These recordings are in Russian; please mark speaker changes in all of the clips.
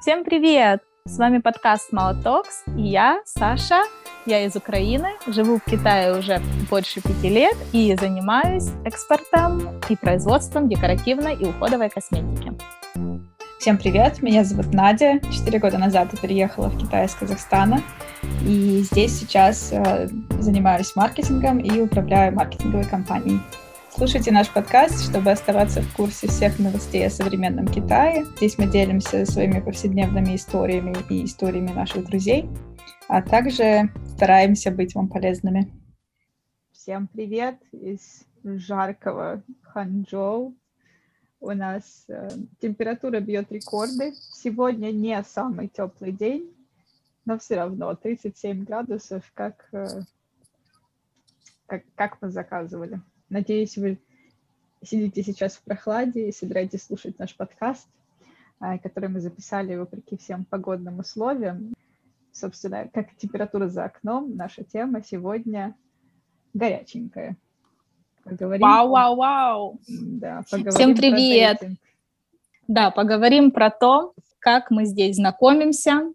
Speaker 1: Всем привет! С вами подкаст Малотокс, и я, Саша. Я из Украины, живу в Китае уже больше пяти лет и занимаюсь экспортом и производством декоративной и уходовой косметики.
Speaker 2: Всем привет, меня зовут Надя. Четыре года назад я переехала в Китай из Казахстана. И здесь сейчас э, занимаюсь маркетингом и управляю маркетинговой компанией. Слушайте наш подкаст, чтобы оставаться в курсе всех новостей о современном Китае. Здесь мы делимся своими повседневными историями и историями наших друзей, а также стараемся быть вам полезными.
Speaker 3: Всем привет из жаркого Ханчжоу. У нас э, температура бьет рекорды. Сегодня не самый теплый день, но все равно 37 градусов, как, э, как, как мы заказывали. Надеюсь, вы сидите сейчас в прохладе и собираетесь слушать наш подкаст, а, который мы записали вопреки всем погодным условиям. Собственно, как температура за окном, наша тема сегодня горяченькая.
Speaker 1: Поговорим вау, вау, вау!
Speaker 3: Да,
Speaker 1: Всем привет! Да, поговорим про то, как мы здесь знакомимся,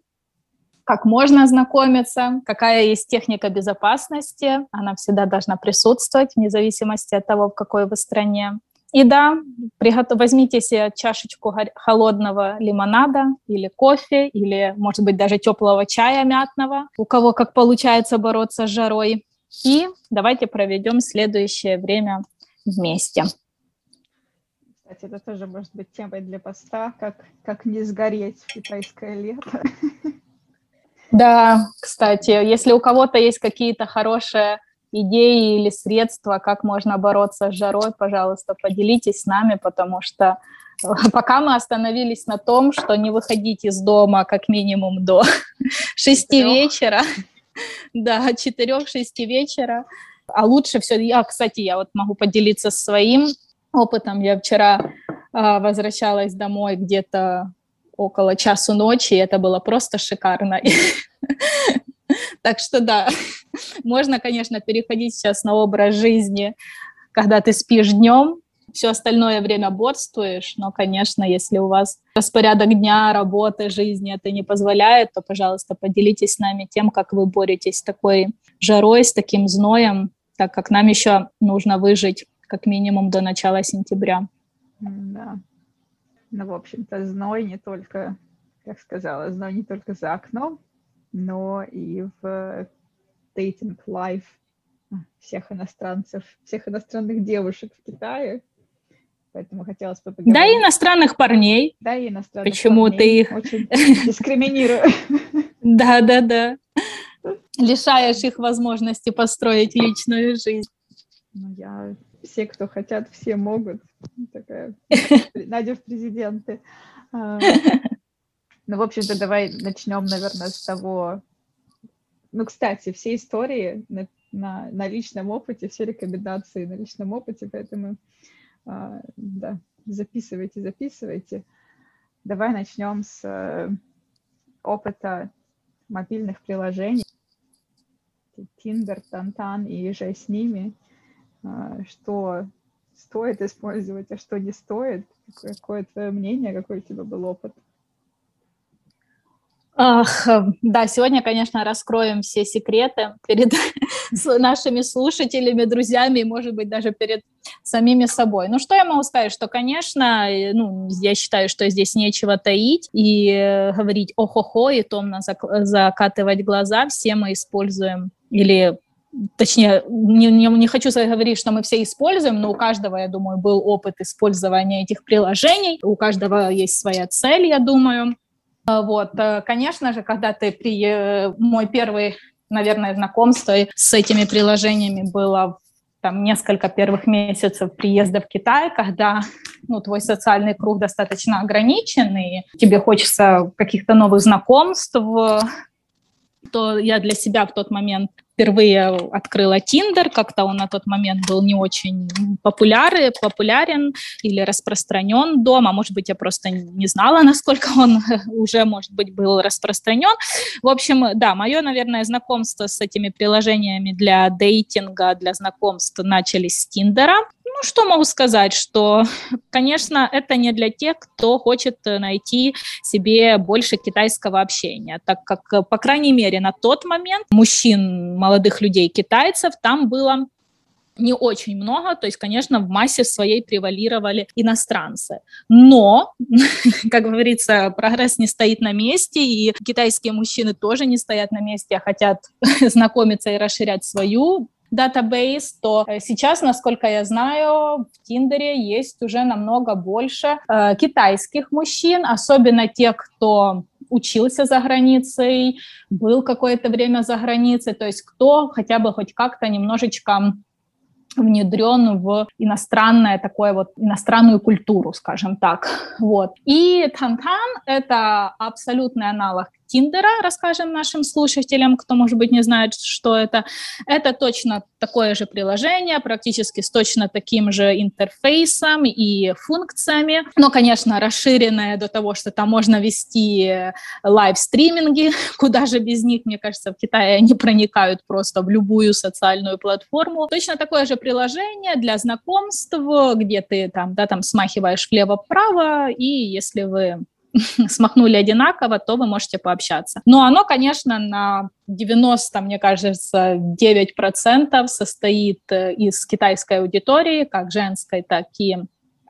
Speaker 1: как можно ознакомиться, какая есть техника безопасности, она всегда должна присутствовать, вне зависимости от того, в какой вы стране. И да, приготов... возьмите себе чашечку холодного лимонада или кофе, или, может быть, даже теплого чая мятного, у кого как получается бороться с жарой. И давайте проведем следующее время вместе.
Speaker 3: Кстати, это тоже может быть темой для поста, как, как не сгореть в китайское лето.
Speaker 1: Да, кстати, если у кого-то есть какие-то хорошие идеи или средства, как можно бороться с жарой, пожалуйста, поделитесь с нами, потому что э, пока мы остановились на том, что не выходить из дома как минимум до 6 вечера, да, 4-6 вечера, а лучше все, я, кстати, я вот могу поделиться своим опытом, я вчера э, возвращалась домой где-то около часу ночи, и это было просто шикарно. Так что да, можно, конечно, переходить сейчас на образ жизни, когда ты спишь днем, все остальное время бодствуешь, но, конечно, если у вас распорядок дня, работы, жизни это не позволяет, то, пожалуйста, поделитесь с нами тем, как вы боретесь с такой жарой, с таким зноем, так как нам еще нужно выжить как минимум до начала сентября.
Speaker 3: Да, ну, в общем-то, зной не только, как сказала, зной не только за окном, но и в dating life всех иностранцев, всех иностранных девушек в Китае. Поэтому хотелось бы
Speaker 1: поговорить. Да, и иностранных парней.
Speaker 3: Да, и иностранных
Speaker 1: Почему парней. ты их...
Speaker 3: Очень дискриминирую.
Speaker 1: Да, да, да. Лишаешь их возможности построить личную жизнь.
Speaker 3: Ну, я все, кто хотят, все могут. Такая Надя в президенты. А, ну, в общем-то, давай начнем, наверное, с того. Ну, кстати, все истории на, на, на личном опыте, все рекомендации на личном опыте, поэтому, а, да, записывайте, записывайте. Давай начнем с э, опыта мобильных приложений. Tinder, Тантан и же с ними. А, что стоит использовать, а что не стоит? Какое твое мнение, какой у тебя был опыт?
Speaker 1: Ах, да, сегодня, конечно, раскроем все секреты перед нашими слушателями, друзьями, и, может быть, даже перед самими собой. Ну, что я могу сказать, что, конечно, ну, я считаю, что здесь нечего таить и э, говорить охо-хо и томно закатывать глаза. Все мы используем или точнее, не, не, не хочу говорить, что мы все используем, но у каждого, я думаю, был опыт использования этих приложений, у каждого есть своя цель, я думаю. А, вот, э, конечно же, когда ты при... Э, мой первый, наверное, знакомство с этими приложениями было там несколько первых месяцев приезда в Китай, когда ну, твой социальный круг достаточно ограничен, и тебе хочется каких-то новых знакомств, то я для себя в тот момент впервые открыла Тиндер, как-то он на тот момент был не очень популярен, популярен или распространен дома, может быть, я просто не знала, насколько он уже, может быть, был распространен. В общем, да, мое, наверное, знакомство с этими приложениями для дейтинга, для знакомств начались с Тиндера. Что могу сказать, что, конечно, это не для тех, кто хочет найти себе больше китайского общения, так как, по крайней мере, на тот момент мужчин, молодых людей, китайцев там было не очень много, то есть, конечно, в массе своей превалировали иностранцы. Но, как говорится, прогресс не стоит на месте, и китайские мужчины тоже не стоят на месте, а хотят знакомиться и расширять свою датабейс, то э, сейчас, насколько я знаю, в Тиндере есть уже намного больше э, китайских мужчин, особенно тех, кто учился за границей, был какое-то время за границей, то есть кто хотя бы хоть как-то немножечко внедрен в иностранное такое вот иностранную культуру, скажем так. Вот. И Тантан — это абсолютный аналог Тиндера, расскажем нашим слушателям, кто, может быть, не знает, что это. Это точно такое же приложение, практически с точно таким же интерфейсом и функциями, но, конечно, расширенное до того, что там можно вести live-стриминги, куда же без них, мне кажется, в Китае они проникают просто в любую социальную платформу. Точно такое же приложение для знакомств, где ты там, да, там смахиваешь влево-вправо, и если вы смахнули одинаково, то вы можете пообщаться. Но оно, конечно, на 90, мне кажется, 9% состоит э, из китайской аудитории, как женской, так и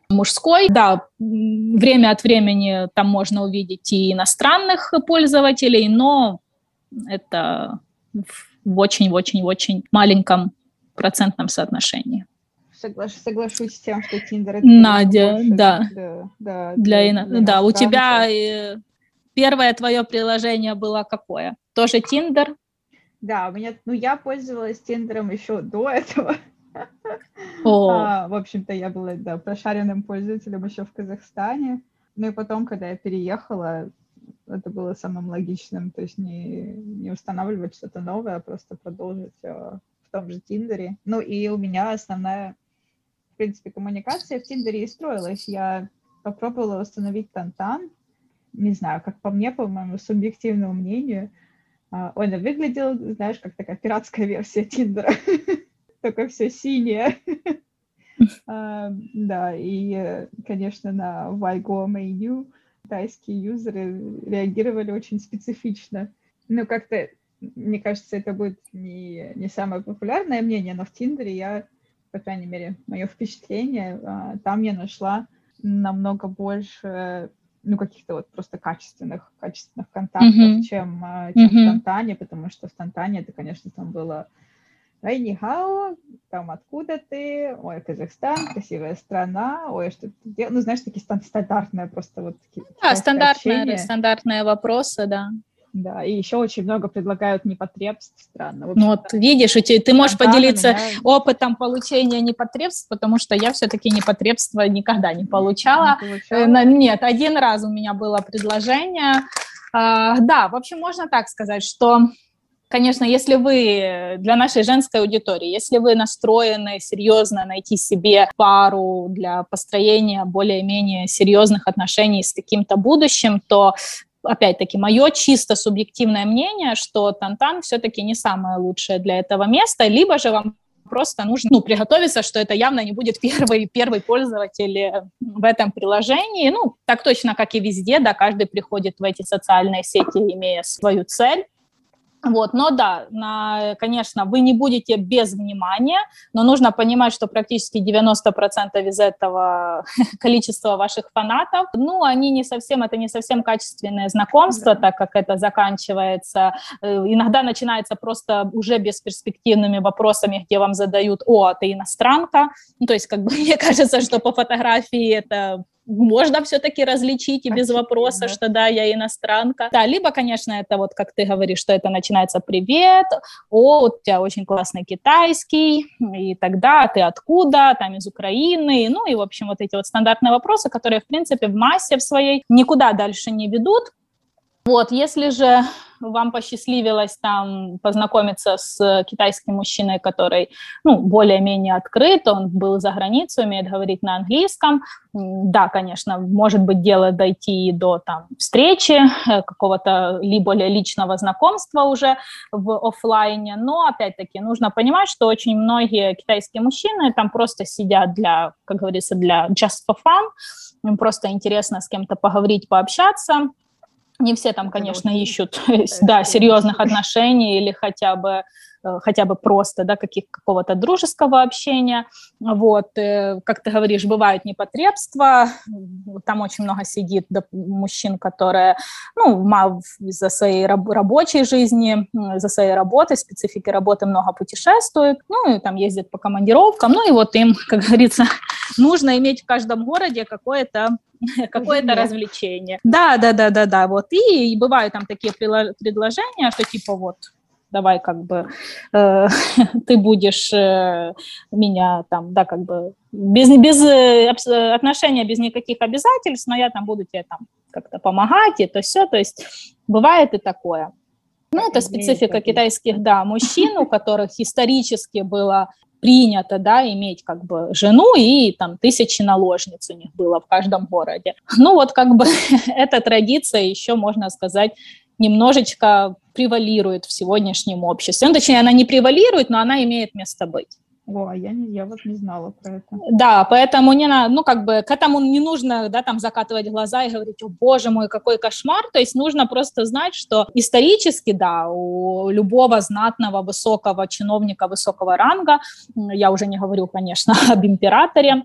Speaker 1: мужской. Да, время от времени там можно увидеть и иностранных пользователей, но это в очень-очень-очень маленьком процентном соотношении
Speaker 3: соглаш, соглашусь с тем, что Тиндер
Speaker 1: это Надя, да. Да, да, для, для, для да. у тебя э, первое твое приложение было какое? Тоже Тиндер?
Speaker 3: Да, у меня, ну я пользовалась Тиндером еще до этого. О. А, в общем-то, я была да, прошаренным пользователем еще в Казахстане. Ну и потом, когда я переехала, это было самым логичным, то есть не, не устанавливать что-то новое, а просто продолжить э, в том же Тиндере. Ну и у меня основная в принципе, коммуникация в Тиндере и строилась. Я попробовала установить Тантан. Не знаю, как по мне, по моему субъективному мнению, а, он выглядел, знаешь, как такая пиратская версия Тиндера. Только все синее. А, да, и, конечно, на Вайго Мэйю тайские юзеры реагировали очень специфично. Ну, как-то, мне кажется, это будет не, не самое популярное мнение, но в Тиндере я по крайней мере, мое впечатление, а, там я нашла намного больше ну, каких-то вот просто качественных, качественных контактов, mm-hmm. чем, а, чем mm-hmm. в Тантане, потому что в Тантане это, конечно, там было Эй, нихао, там откуда ты? Ой, Казахстан, красивая страна. Ой, что ты делаешь? Ну, знаешь, такие стандартные просто вот такие.
Speaker 1: Да, стандартные, стандартные вопросы, да.
Speaker 3: Да, и еще очень много предлагают непотребств странно.
Speaker 1: Ну вот видишь, тебя, ты можешь поделиться меня... опытом получения непотребств, потому что я все-таки непотребства никогда не получала. Не получала? Э, нет, один раз у меня было предложение. А, да, в общем, можно так сказать, что конечно, если вы для нашей женской аудитории, если вы настроены серьезно найти себе пару для построения более-менее серьезных отношений с каким-то будущим, то опять-таки, мое чисто субъективное мнение, что Тантан все-таки не самое лучшее для этого места, либо же вам просто нужно ну, приготовиться, что это явно не будет первый, первый пользователь э, в этом приложении. Ну, так точно, как и везде, да, каждый приходит в эти социальные сети, имея свою цель. Вот, но да, на, конечно, вы не будете без внимания, но нужно понимать, что практически 90% из этого количества ваших фанатов, ну, они не совсем, это не совсем качественное знакомство, да. так как это заканчивается, э, иногда начинается просто уже бесперспективными вопросами, где вам задают, о, а ты иностранка, ну, то есть, как бы, мне кажется, что по фотографии это можно все-таки различить и без вопроса, что да, я иностранка. Да, либо, конечно, это вот, как ты говоришь, что это начинается «Привет», «О, у тебя очень классный китайский», и тогда «Ты откуда?» Там из Украины, ну и, в общем, вот эти вот стандартные вопросы, которые, в принципе, в массе в своей никуда дальше не ведут. Вот, если же вам посчастливилось там познакомиться с китайским мужчиной, который, ну, более-менее открыт, он был за границей, умеет говорить на английском, да, конечно, может быть, дело дойти до там встречи, э, какого-то либо личного знакомства уже в офлайне, но, опять-таки, нужно понимать, что очень многие китайские мужчины там просто сидят для, как говорится, для just for fun, им просто интересно с кем-то поговорить, пообщаться, не все там, конечно, ищут, да, серьезных отношений или хотя бы хотя бы просто, да, каких, какого-то дружеского общения, вот, э, как ты говоришь, бывают непотребства, там очень много сидит мужчин, которые, ну, из-за своей раб- рабочей жизни, из-за своей работы, специфики работы много путешествуют, ну, и там ездят по командировкам, ну, и вот им, как говорится, нужно иметь в каждом городе какое-то какое-то развлечение. Да, да, да, да, да, вот, и, и бывают там такие предложения, что типа вот, давай как бы э, ты будешь э, меня там, да, как бы без, без э, отношения, без никаких обязательств, но я там буду тебе там как-то помогать, и то все, то есть бывает и такое. Ну, это специфика китайских, да, мужчин, у которых исторически было принято, да, иметь как бы жену и там тысячи наложниц у них было в каждом городе. Ну, вот как бы эта традиция еще, можно сказать, немножечко превалирует в сегодняшнем обществе. Ну, точнее, она не превалирует, но она имеет место быть.
Speaker 3: О, а я, не, я вот не знала про это.
Speaker 1: Да, поэтому не надо, ну, как бы к этому не нужно, да, там закатывать глаза и говорить, о, боже мой, какой кошмар. То есть нужно просто знать, что исторически, да, у любого знатного, высокого чиновника, высокого ранга, я уже не говорю, конечно, об императоре,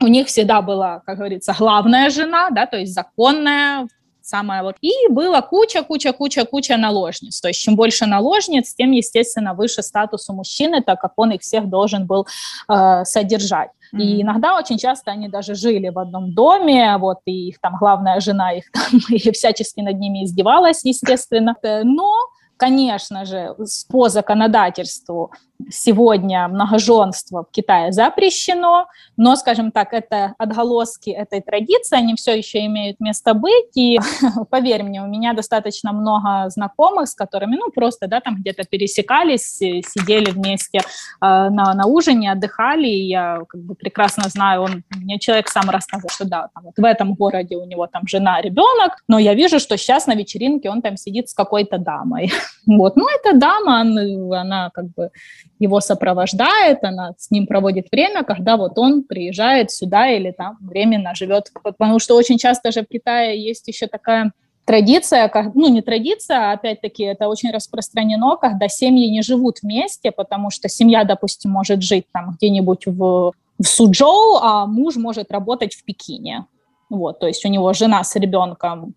Speaker 1: у них всегда была, как говорится, главная жена, да, то есть законная, самое вот. И было куча, куча, куча, куча наложниц. То есть чем больше наложниц, тем, естественно, выше статус у мужчины, так как он их всех должен был э, содержать. Mm-hmm. И иногда очень часто они даже жили в одном доме, вот, и их там главная жена их там и всячески над ними издевалась, естественно. Но конечно же, по законодательству сегодня многоженство в Китае запрещено, но, скажем так, это отголоски этой традиции, они все еще имеют место быть, и поверь мне, у меня достаточно много знакомых, с которыми, ну, просто, да, там где-то пересекались, сидели вместе э, на, на ужине, отдыхали, и я как бы прекрасно знаю, он, мне человек сам рассказывал, что да, там, вот в этом городе у него там жена, ребенок, но я вижу, что сейчас на вечеринке он там сидит с какой-то дамой, вот, ну, эта дама, она, она как бы его сопровождает, она с ним проводит время, когда вот он приезжает сюда или там временно живет. Потому что очень часто же в Китае есть еще такая традиция, ну не традиция, а опять-таки это очень распространено, когда семьи не живут вместе, потому что семья, допустим, может жить там где-нибудь в, в Суджоу, а муж может работать в Пекине. Вот, то есть у него жена с ребенком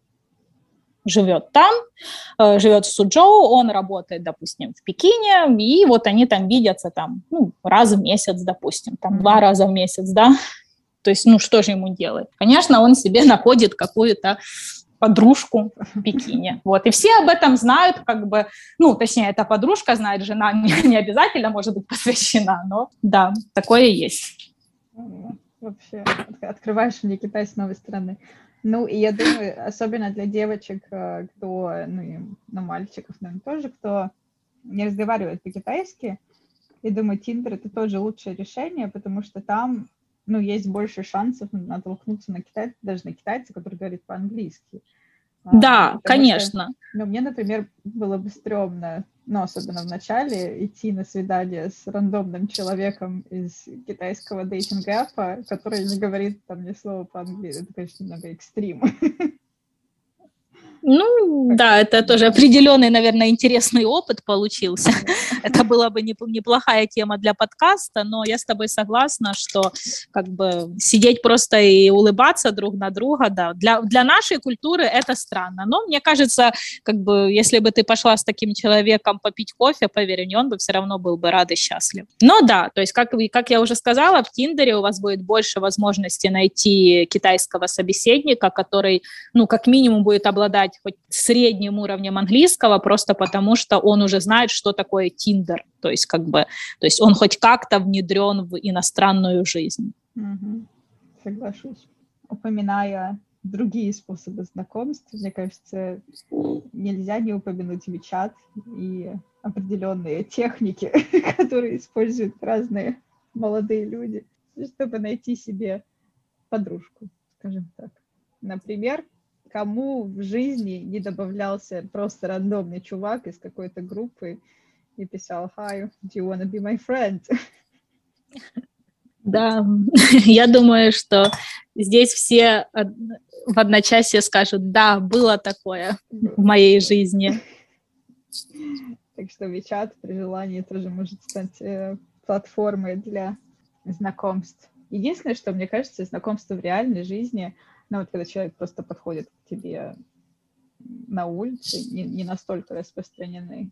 Speaker 1: живет там, э, живет в Суджоу, он работает, допустим, в Пекине, и вот они там видятся там ну, раз в месяц, допустим, там два раза в месяц, да, то есть, ну, что же ему делать? Конечно, он себе находит какую-то подружку в Пекине. Вот. И все об этом знают, как бы, ну, точнее, эта подружка знает, жена не, не обязательно может быть посвящена, но да, такое есть.
Speaker 3: Вообще, открываешь мне Китай с новой стороны. Ну, и я думаю, особенно для девочек, э, кто, ну, и, ну, мальчиков, наверное, тоже, кто не разговаривает по-китайски, я думаю, Тиндер это тоже лучшее решение, потому что там, ну, есть больше шансов натолкнуться на китайца, даже на китайца, который говорит по-английски.
Speaker 1: А, да, конечно.
Speaker 3: Что, ну, мне, например, было бы стрёмно, ну, особенно в начале, идти на свидание с рандомным человеком из китайского дейтинг-аппа, который не говорит там ни слова по-английски. Это, конечно, немного экстрим.
Speaker 1: Ну, да, это тоже определенный, наверное, интересный опыт получился. Это была бы неплохая тема для подкаста, но я с тобой согласна, что как бы сидеть просто и улыбаться друг на друга, да, для, для нашей культуры это странно. Но мне кажется, как бы, если бы ты пошла с таким человеком попить кофе, поверь он бы все равно был бы рад и счастлив. Но да, то есть, как, как я уже сказала, в Тиндере у вас будет больше возможности найти китайского собеседника, который, ну, как минимум будет обладать хоть средним уровнем английского, просто потому что он уже знает, что такое Тиндер. То есть, как бы, то есть он хоть как-то внедрен в иностранную жизнь.
Speaker 3: Угу. Соглашусь. Упоминая другие способы знакомств. Мне кажется, нельзя не упомянуть WeChat и определенные техники, которые используют разные молодые люди, чтобы найти себе подружку, скажем так. Например, кому в жизни не добавлялся просто рандомный чувак из какой-то группы и писал «Hi, do you wanna be my friend?»
Speaker 1: Да, я думаю, что здесь все в одночасье скажут «Да, было такое в моей жизни».
Speaker 3: Так что WeChat при желании тоже может стать э, платформой для знакомств. Единственное, что мне кажется, знакомство в реальной жизни, ну вот когда человек просто подходит к тебе на улице, не, не настолько распространены.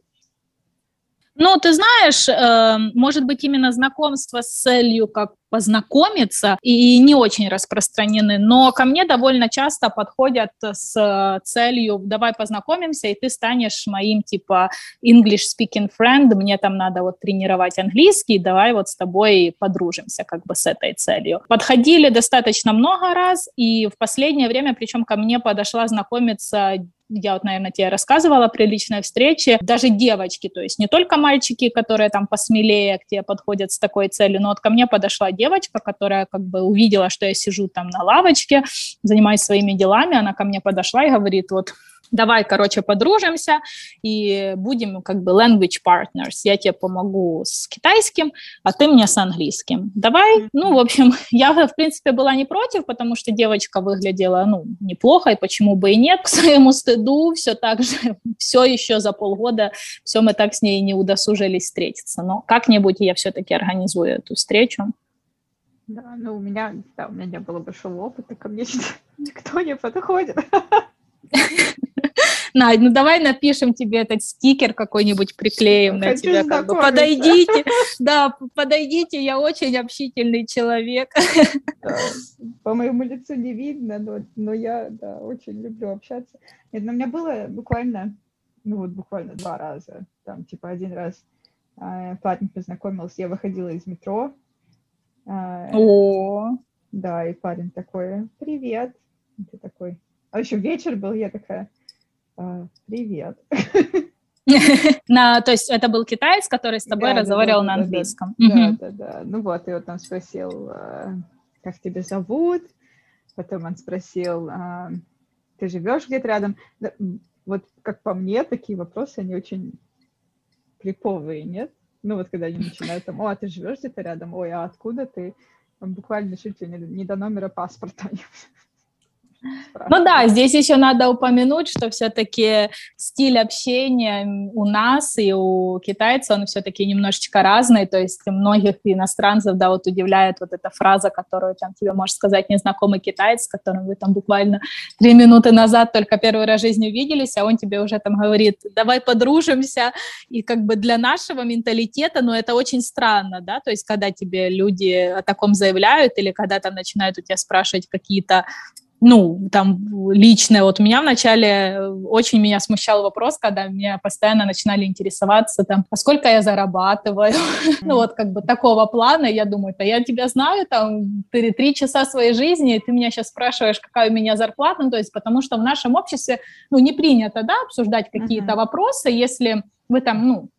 Speaker 1: Ну, ты знаешь, э, может быть, именно знакомство с целью как познакомиться и не очень распространены, но ко мне довольно часто подходят с целью «давай познакомимся, и ты станешь моим типа English speaking friend, мне там надо вот тренировать английский, давай вот с тобой подружимся как бы с этой целью». Подходили достаточно много раз, и в последнее время, причем ко мне подошла знакомиться я вот, наверное, тебе рассказывала при личной встрече, даже девочки, то есть не только мальчики, которые там посмелее к тебе подходят с такой целью, но вот ко мне подошла девочка, которая как бы увидела, что я сижу там на лавочке, занимаюсь своими делами, она ко мне подошла и говорит, вот давай, короче, подружимся и будем как бы language partners. Я тебе помогу с китайским, а ты мне с английским. Давай. Ну, в общем, я, в принципе, была не против, потому что девочка выглядела, ну, неплохо, и почему бы и нет. К своему стыду все так же, все еще за полгода, все мы так с ней не удосужились встретиться. Но как-нибудь я все-таки организую эту встречу.
Speaker 3: Да, ну, у меня, да, у меня не было большого опыта, ко мне никто не подходит.
Speaker 1: Надь, ну давай напишем тебе этот стикер какой-нибудь, приклеим на тебя. Как бы. Подойдите, да, подойдите, я очень общительный человек.
Speaker 3: Да, по моему лицу не видно, но, но я, да, очень люблю общаться. Нет, но у меня было буквально, ну вот буквально два раза, там, типа один раз э, парень познакомился, я выходила из метро.
Speaker 1: Э, О.
Speaker 3: Да, и парень такой, привет. И ты такой, а еще вечер был, я такая, а, привет.
Speaker 1: На, то есть это был китаец, который с тобой да, разговаривал да, на английском.
Speaker 3: Да, да, да, да. Ну вот, и вот он спросил, а, как тебя зовут, потом он спросил, а, ты живешь где-то рядом. Вот как по мне, такие вопросы, они очень криповые, нет? Ну вот когда они начинают там, о, а ты живешь где-то рядом, ой, а откуда ты? буквально чуть ли не до номера паспорта
Speaker 1: ну да, здесь еще надо упомянуть, что все-таки стиль общения у нас и у китайцев, он все-таки немножечко разный, то есть многих иностранцев, да, вот удивляет вот эта фраза, которую там тебе может сказать незнакомый китаец, с которым вы там буквально три минуты назад только первый раз в жизни увиделись, а он тебе уже там говорит, давай подружимся, и как бы для нашего менталитета, ну это очень странно, да, то есть когда тебе люди о таком заявляют или когда там начинают у тебя спрашивать какие-то ну, там, личное. Вот меня вначале э, очень меня смущал вопрос, когда меня постоянно начинали интересоваться, там, а сколько я зарабатываю, ну, вот, как бы, такого плана, я думаю, да я тебя знаю, там, ты три часа своей жизни, и ты меня сейчас спрашиваешь, какая у меня зарплата, ну, то есть, потому что в нашем обществе, ну, не принято, да, обсуждать какие-то вопросы, если вы там, ну,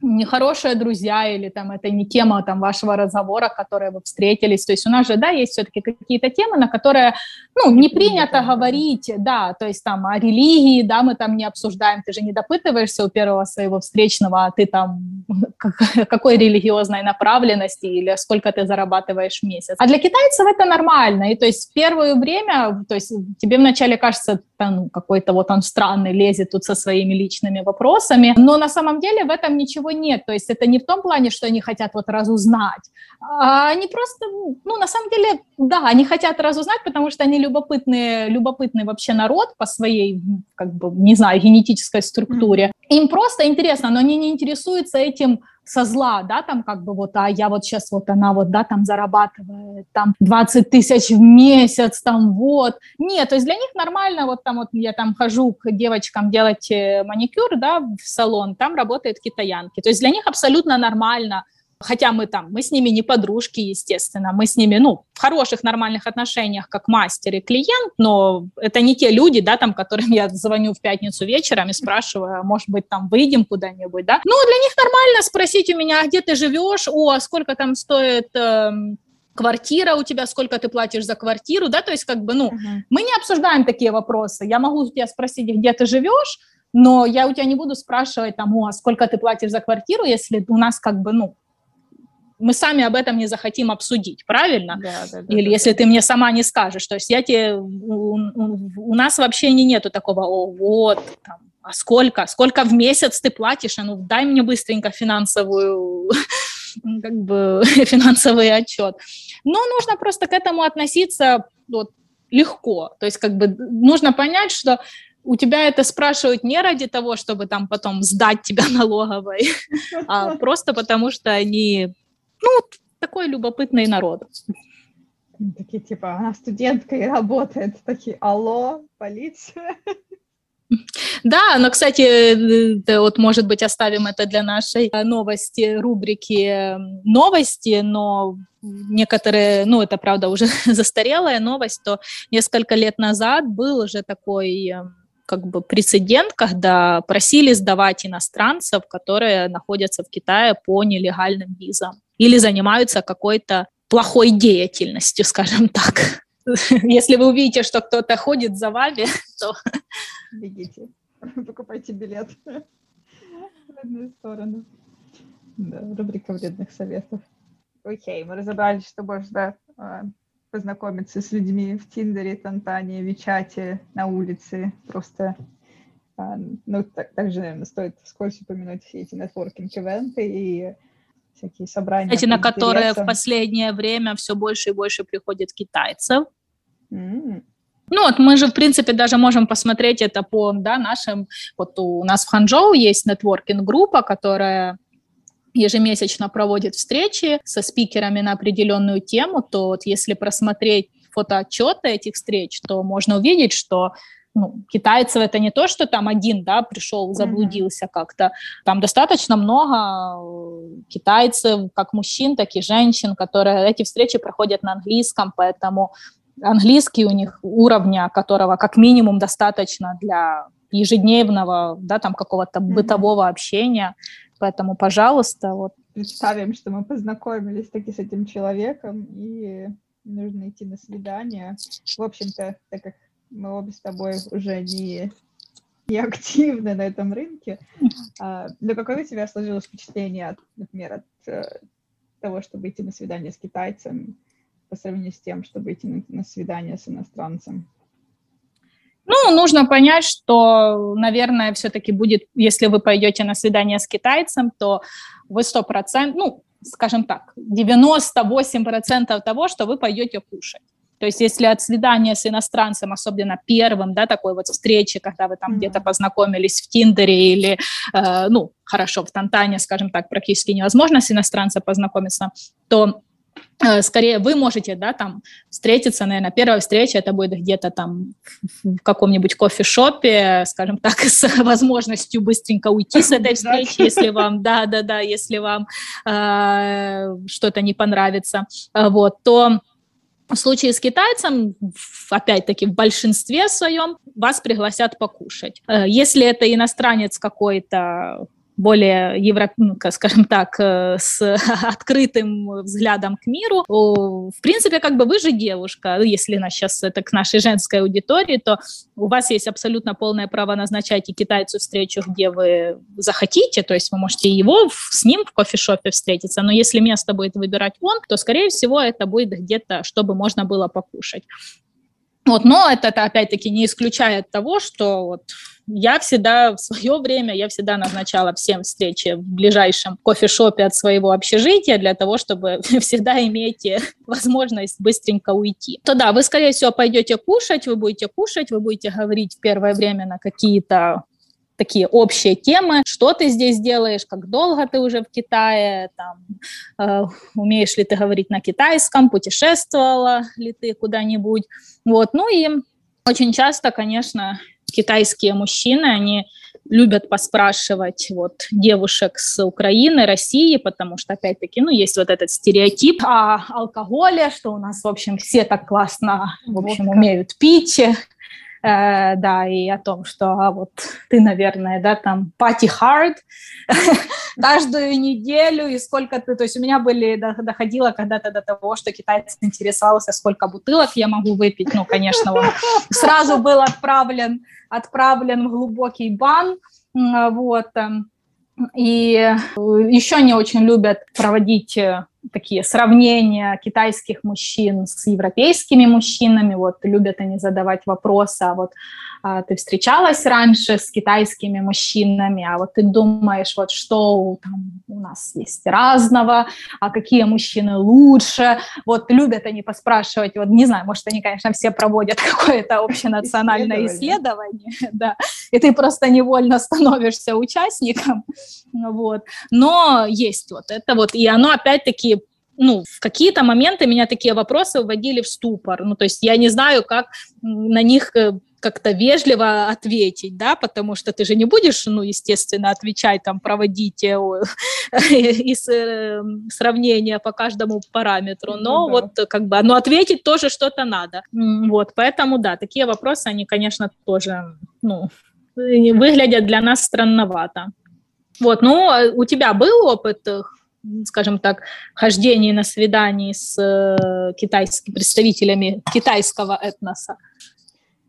Speaker 1: нехорошие друзья или там это не тема там вашего разговора, которые вы встретились. То есть у нас же, да, есть все-таки какие-то темы, на которые, ну, не принято говорить, да, то есть там о религии, да, мы там не обсуждаем, ты же не допытываешься у первого своего встречного, а ты там какой религиозной направленности или сколько ты зарабатываешь в месяц. А для китайцев это нормально, и то есть в первое время, то есть тебе вначале кажется, ну, какой-то вот он странный, лезет тут со своими личными вопросами, но на самом деле в этом ничего ничего нет. То есть это не в том плане, что они хотят вот разузнать, а они просто, ну, на самом деле, да, они хотят разузнать, потому что они любопытные, любопытный вообще народ по своей, как бы, не знаю, генетической структуре. Им просто интересно, но они не интересуются этим со зла, да, там как бы вот, а я вот сейчас вот она вот, да, там зарабатывает там 20 тысяч в месяц, там вот. Нет, то есть для них нормально, вот там вот я там хожу к девочкам делать э, маникюр, да, в салон, там работают китаянки. То есть для них абсолютно нормально хотя мы там, мы с ними не подружки, естественно, мы с ними, ну, в хороших, нормальных отношениях, как мастер и клиент, но это не те люди, да, там, которым я звоню в пятницу вечером и спрашиваю, «А может быть, там, выйдем куда-нибудь, да. Ну, для них нормально спросить у меня, а где ты живешь, о, а сколько там стоит э, квартира у тебя, сколько ты платишь за квартиру, да, то есть как бы, ну, uh-huh. мы не обсуждаем такие вопросы. Я могу у тебя спросить, где ты живешь, но я у тебя не буду спрашивать там, о, а сколько ты платишь за квартиру, если у нас как бы, ну, мы сами об этом не захотим обсудить, правильно? Да, да, да, Или да, если да. ты мне сама не скажешь, то есть я тебе, у, у, у нас вообще не нету такого, о, вот, там, а сколько, сколько в месяц ты платишь, а ну дай мне быстренько финансовую, как бы финансовый отчет. Но нужно просто к этому относиться вот, легко, то есть как бы нужно понять, что у тебя это спрашивают не ради того, чтобы там потом сдать тебя налоговой, а просто потому что они ну, такой любопытный народ.
Speaker 3: Такие типа, она студентка и работает. Такие, алло, полиция.
Speaker 1: Да, но, кстати, вот, может быть, оставим это для нашей новости, рубрики новости, но некоторые, ну, это, правда, уже застарелая новость, то несколько лет назад был уже такой как бы прецедент, когда просили сдавать иностранцев, которые находятся в Китае по нелегальным визам или занимаются какой-то плохой деятельностью, скажем так. Если вы увидите, что кто-то ходит за вами, то...
Speaker 3: Бегите, покупайте билет в одну сторону. Да, рубрика вредных советов. Окей, мы разобрались, что можно а, познакомиться с людьми в Тиндере, Тантане, Вичате, на улице. Просто, а, ну, так, также, наверное, стоит вскользь упомянуть все эти нетворкинг-ивенты и всякие собрания.
Speaker 1: Эти, на которые в последнее время все больше и больше приходит китайцев. Mm. Ну вот мы же, в принципе, даже можем посмотреть это по да, нашим... Вот у нас в Ханчжоу есть нетворкинг-группа, которая ежемесячно проводит встречи со спикерами на определенную тему, то вот если просмотреть фотоотчеты этих встреч, то можно увидеть, что ну, китайцев это не то, что там один, да, пришел, заблудился mm-hmm. как-то. Там достаточно много э, китайцев, как мужчин, так и женщин, которые эти встречи проходят на английском, поэтому английский у них уровня, которого как минимум достаточно для ежедневного, да, там какого-то mm-hmm. бытового общения. Поэтому, пожалуйста, вот.
Speaker 3: Представим, что мы познакомились таки с этим человеком, и нужно идти на свидание. В общем-то, так как мы обе с тобой уже не, не активны на этом рынке, а, но какое у тебя сложилось впечатление, от, например, от э, того, чтобы идти на свидание с китайцем по сравнению с тем, чтобы идти на, на свидание с иностранцем?
Speaker 1: Ну, нужно понять, что, наверное, все-таки будет, если вы пойдете на свидание с китайцем, то вы 100%, ну, скажем так, 98% того, что вы пойдете кушать. То есть если от свидания с иностранцем, особенно первым, да, такой вот встречи, когда вы там mm-hmm. где-то познакомились в Тиндере или, э, ну, хорошо, в Тантане, скажем так, практически невозможно с иностранцем познакомиться, то Э, скорее вы можете, да, там встретиться, наверное, первая встреча это будет где-то там в каком-нибудь кофешопе, скажем так, с возможностью быстренько уйти с этой встречи, если вам, да, да, да, если вам э, что-то не понравится, э, вот, то в случае с китайцем, опять-таки, в большинстве своем вас пригласят покушать. Э, если это иностранец какой-то, более, евро, ну, скажем так, э, с открытым взглядом к миру. В принципе, как бы вы же девушка, если нас сейчас это к нашей женской аудитории, то у вас есть абсолютно полное право назначать и китайцу встречу, где вы захотите, то есть вы можете его с ним в кофешопе встретиться, но если место будет выбирать он, то, скорее всего, это будет где-то, чтобы можно было покушать. Вот, но это, это опять-таки не исключает того, что вот я всегда в свое время, я всегда назначала всем встречи в ближайшем кофешопе от своего общежития для того, чтобы всегда иметь возможность быстренько уйти. То да, вы, скорее всего, пойдете кушать, вы будете кушать, вы будете говорить в первое время на какие-то такие общие темы, что ты здесь делаешь, как долго ты уже в Китае, там, э, умеешь ли ты говорить на китайском, путешествовала ли ты куда-нибудь, вот, ну и очень часто, конечно, китайские мужчины, они любят поспрашивать вот девушек с Украины, России, потому что, опять-таки, ну, есть вот этот стереотип о алкоголе, что у нас, в общем, все так классно, в общем, Водка. умеют пить, э, да, и о том, что а вот ты, наверное, да, там party hard каждую неделю, и сколько ты, то есть у меня были, доходило когда-то до того, что китаец интересовался, сколько бутылок я могу выпить, ну, конечно, он сразу был отправлен, отправлен в глубокий бан, вот, и еще не очень любят проводить э, такие сравнения китайских мужчин с европейскими мужчинами, вот любят они задавать вопросы, а вот ты встречалась раньше с китайскими мужчинами, а вот ты думаешь, вот что там у нас есть разного, а какие мужчины лучше, вот любят они поспрашивать, вот не знаю, может они, конечно, все проводят какое-то общенациональное исследование, да, и ты просто невольно становишься участником, вот, но есть вот это вот, и оно опять-таки ну, в какие-то моменты меня такие вопросы вводили в ступор. Ну, то есть я не знаю, как на них э, как-то вежливо ответить, да, потому что ты же не будешь, ну, естественно, отвечать, там, проводить э, из э, сравнения по каждому параметру, но ну, да. вот как бы, ну, ответить тоже что-то надо. Вот, поэтому, да, такие вопросы, они, конечно, тоже, ну, выглядят для нас странновато. Вот, ну, а у тебя был опыт скажем так, хождении на свидании с э, китайскими представителями китайского этноса?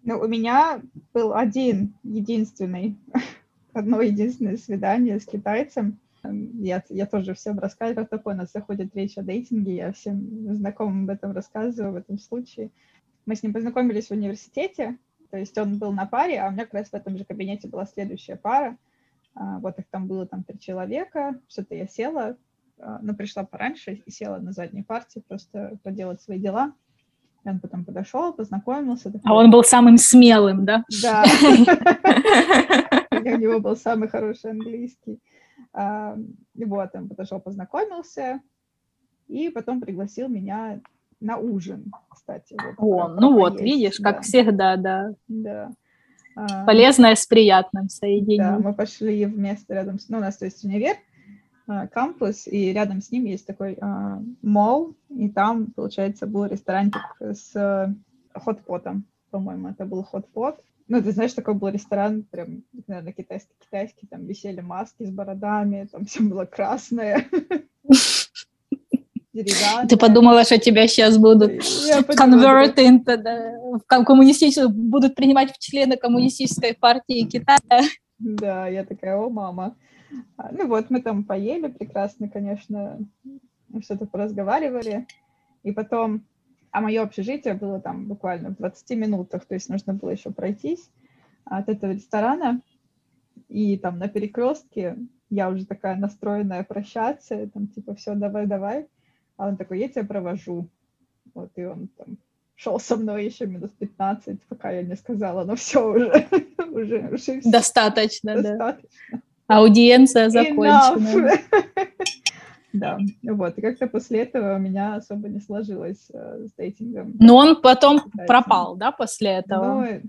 Speaker 3: Ну, у меня был один, единственный, одно единственное свидание с китайцем. Я, я тоже всем рассказываю, как такое, у нас заходит речь о дейтинге, я всем знакомым об этом рассказываю в этом случае. Мы с ним познакомились в университете, то есть он был на паре, а у меня как раз в этом же кабинете была следующая пара. А, вот их там было там три человека, что-то я села, а, но пришла пораньше и села на задней партии просто поделать свои дела. Он потом подошел, познакомился.
Speaker 1: Такой, а он был самым смелым, да?
Speaker 3: Да. У него был самый хороший английский. А, вот, он подошел, познакомился, и потом пригласил меня на ужин, кстати.
Speaker 1: О, ну вот, видишь, как всегда, да.
Speaker 3: Да.
Speaker 1: А, Полезное с приятным соединением.
Speaker 3: Да, мы пошли вместе рядом с... Ну, у нас, то есть, универ, кампус, и рядом с ним есть такой uh, мол, и там, получается, был ресторанчик с хот-потом, по-моему, это был хот-пот. Ну, ты знаешь, такой был ресторан, прям, наверное, китайский-китайский, там висели маски с бородами, там все было красное.
Speaker 1: Ты подумала, что тебя сейчас будут convert into the, коммунистическую, будут принимать в члены коммунистической партии Китая.
Speaker 3: Да, я такая, о, мама. А, ну вот, мы там поели прекрасно, конечно, что-то поразговаривали. И потом, а мое общежитие было там буквально в 20 минутах, то есть нужно было еще пройтись от этого ресторана. И там на перекрестке я уже такая настроенная прощаться, там типа все, давай, давай. А он такой, я тебя провожу. Вот, и он там шел со мной еще минут 15, пока я не сказала, ну все уже, уже, уже
Speaker 1: все. Достаточно, достаточно. да. Аудиенция закончена.
Speaker 3: Да, вот, и как-то после этого у меня особо не сложилось э, с дейтингом.
Speaker 1: Но он потом Китайцем. пропал, да, после этого?
Speaker 3: Ну,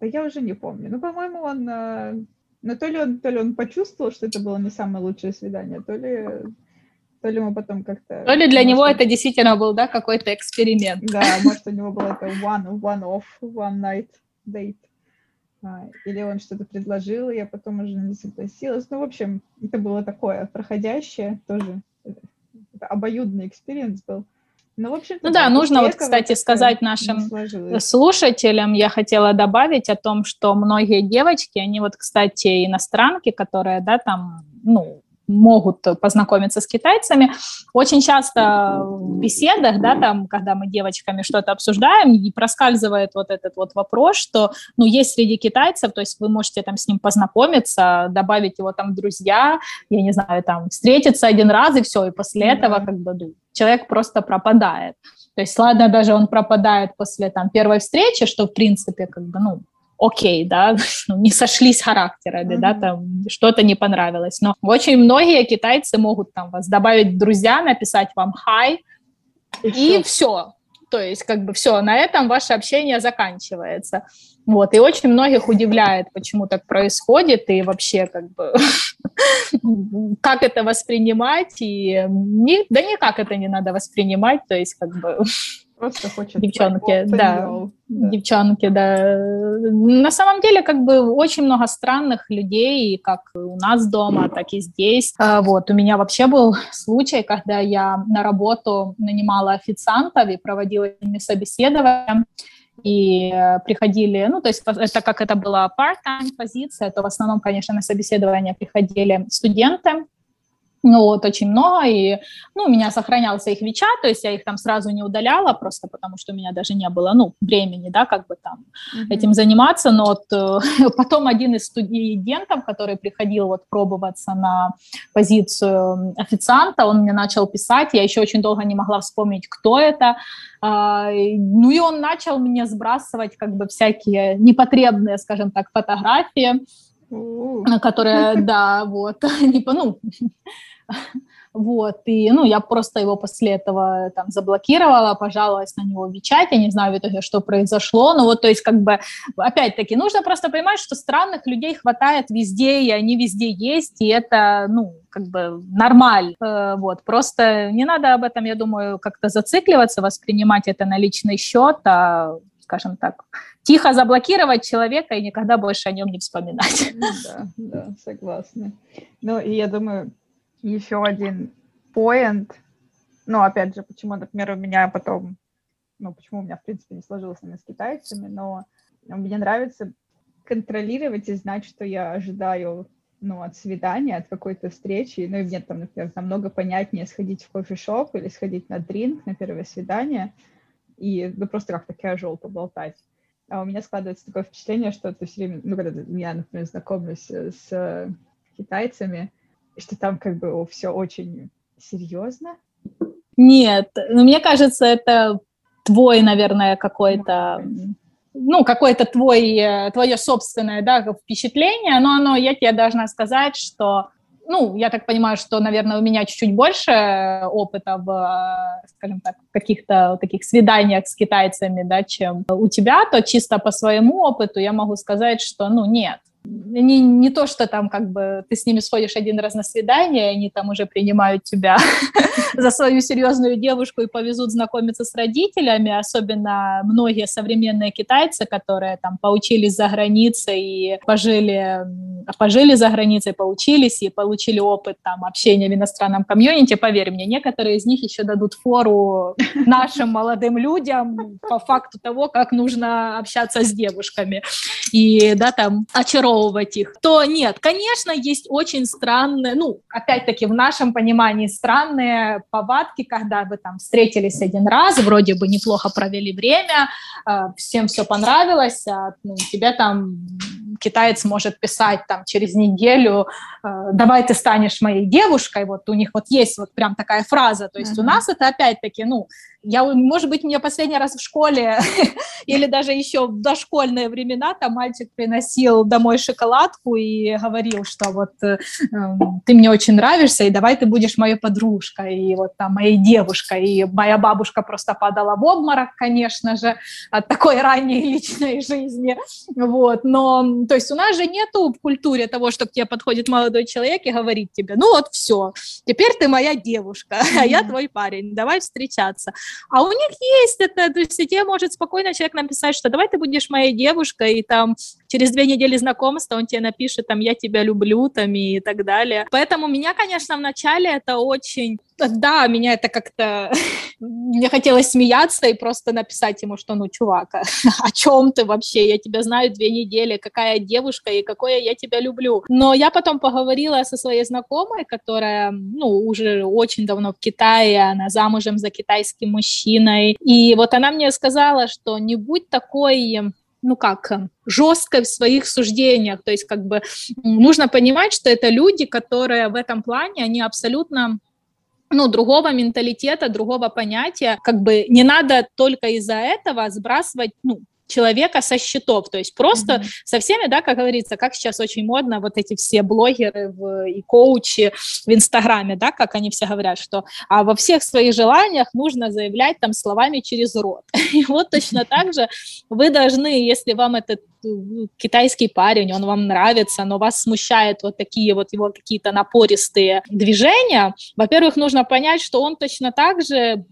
Speaker 3: да я уже не помню. Ну, по-моему, он, э, ну, то ли он, то ли он почувствовал, что это было не самое лучшее свидание, то ли, то ли мы потом как-то...
Speaker 1: То ли для может, него это действительно был, да, какой-то эксперимент.
Speaker 3: Да, может, у него был это one, one off, one night date. А, или он что-то предложил, и я потом уже не согласилась. Ну, в общем, это было такое проходящее, тоже обоюдный experience был.
Speaker 1: Ну, в общем ну да, нужно вот, кстати, сказать нашим слушателям, я хотела добавить о том, что многие девочки, они вот, кстати, иностранки, которые, да, там, ну, могут познакомиться с китайцами. Очень часто в беседах, да, там, когда мы девочками что-то обсуждаем, и проскальзывает вот этот вот вопрос, что, ну, есть среди китайцев, то есть вы можете там с ним познакомиться, добавить его там в друзья, я не знаю, там, встретиться один раз и все, и после этого как бы ну, человек просто пропадает. То есть, ладно, даже он пропадает после там первой встречи, что, в принципе, как бы, ну, окей, да, ну, не сошлись характерами, mm-hmm. да, там что-то не понравилось. Но очень многие китайцы могут там вас добавить в друзья, написать вам хай, и, и все. То есть, как бы все, на этом ваше общение заканчивается. Вот, и очень многих удивляет, почему так происходит, и вообще, как бы, как это воспринимать, и да никак это не надо воспринимать, то есть, как бы,
Speaker 3: Просто хочет
Speaker 1: девчонки, да, да, девчонки, да. На самом деле, как бы очень много странных людей, как у нас дома, так и здесь. А, вот, у меня вообще был случай, когда я на работу нанимала официантов и проводила с ними собеседование. И приходили, ну, то есть это как это была part-time позиция, то в основном, конечно, на собеседование приходили студенты, ну, вот очень много, и, ну, у меня сохранялся их Вичат, то есть я их там сразу не удаляла, просто потому что у меня даже не было, ну, времени, да, как бы там mm-hmm. этим заниматься, но вот э, потом один из студентов, который приходил вот пробоваться на позицию официанта, он мне начал писать, я еще очень долго не могла вспомнить, кто это, а, ну, и он начал мне сбрасывать как бы всякие непотребные, скажем так, фотографии, которые, да, вот, не, ну, вот, и, ну, я просто его после этого там заблокировала, пожаловалась на него в Вичате, я не знаю в итоге, что произошло, но вот, то есть, как бы, опять-таки, нужно просто понимать, что странных людей хватает везде, и они везде есть, и это, ну, как бы нормально, э, вот, просто не надо об этом, я думаю, как-то зацикливаться, воспринимать это на личный счет, а, скажем так, тихо заблокировать человека и никогда больше о нем не вспоминать.
Speaker 3: Да, да, согласна. Ну, и я думаю, еще один point, ну, опять же, почему, например, у меня потом, ну, почему у меня, в принципе, не сложилось с китайцами, но мне нравится контролировать и знать, что я ожидаю ну, от свидания, от какой-то встречи. Ну, и мне там, например, намного понятнее сходить в кофешоп или сходить на дринк на первое свидание и ну, просто как-то casual поболтать. А у меня складывается такое впечатление, что ты все время, ну, когда я, например, знакомлюсь с китайцами, что там как бы все очень серьезно?
Speaker 1: Нет, ну, мне кажется, это твой, наверное, какой-то, ну, какое-то твой, э, твое собственное, да, впечатление, но оно, я тебе должна сказать, что ну, я так понимаю, что, наверное, у меня чуть-чуть больше опыта в, э, скажем так, каких-то таких свиданиях с китайцами, да, чем у тебя, то чисто по своему опыту я могу сказать, что, ну, нет, не, не то, что там как бы ты с ними сходишь один раз на свидание, они там уже принимают тебя за свою серьезную девушку и повезут знакомиться с родителями, особенно многие современные китайцы, которые там поучились за границей и пожили, пожили за границей, поучились и получили опыт там общения в иностранном комьюнити, поверь мне, некоторые из них еще дадут фору нашим молодым людям по факту того, как нужно общаться с девушками. И, да, там, очаровывать очаровывать их, то нет, конечно, есть очень странные, ну, опять-таки, в нашем понимании странные повадки, когда вы там встретились один раз, вроде бы неплохо провели время, э, всем все понравилось, а ну, тебе там китаец может писать там через неделю, э, давай ты станешь моей девушкой, вот у них вот есть вот прям такая фраза, то есть uh-huh. у нас это опять-таки, ну, я, может быть, мне последний раз в школе или даже еще в дошкольные времена там мальчик приносил домой шоколадку и говорил, что вот э, эм, ты мне очень нравишься, и давай ты будешь моей подружкой, и вот там моей девушкой. И моя бабушка просто падала в обморок, конечно же, от такой ранней личной жизни. Вот. Но, то есть у нас же нету в культуре того, что к тебе подходит молодой человек и говорит тебе, ну вот все, теперь ты моя девушка, а я твой парень, давай встречаться. А у них есть это, то есть тебе может спокойно человек написать, что давай ты будешь моей девушкой, и там через две недели знакомства он тебе напишет, там, я тебя люблю, там, и так далее. Поэтому меня, конечно, вначале это очень... Да, меня это как-то... Мне хотелось смеяться и просто написать ему, что, ну, чувак, а о чем ты вообще? Я тебя знаю две недели, какая девушка и какое я тебя люблю. Но я потом поговорила со своей знакомой, которая, ну, уже очень давно в Китае, она замужем за китайским мужчиной. И вот она мне сказала, что не будь такой ну как, э, жестко в своих суждениях. То есть как бы нужно понимать, что это люди, которые в этом плане, они абсолютно ну, другого менталитета, другого понятия. Как бы не надо только из-за этого сбрасывать, ну, человека со счетов, то есть просто mm-hmm. со всеми, да, как говорится, как сейчас очень модно, вот эти все блогеры в, и коучи в Инстаграме, да, как они все говорят, что а во всех своих желаниях нужно заявлять там словами через рот. И вот точно так же вы должны, если вам этот э, китайский парень, он вам нравится, но вас смущает вот такие вот его какие-то напористые движения, во-первых, нужно понять, что он точно так же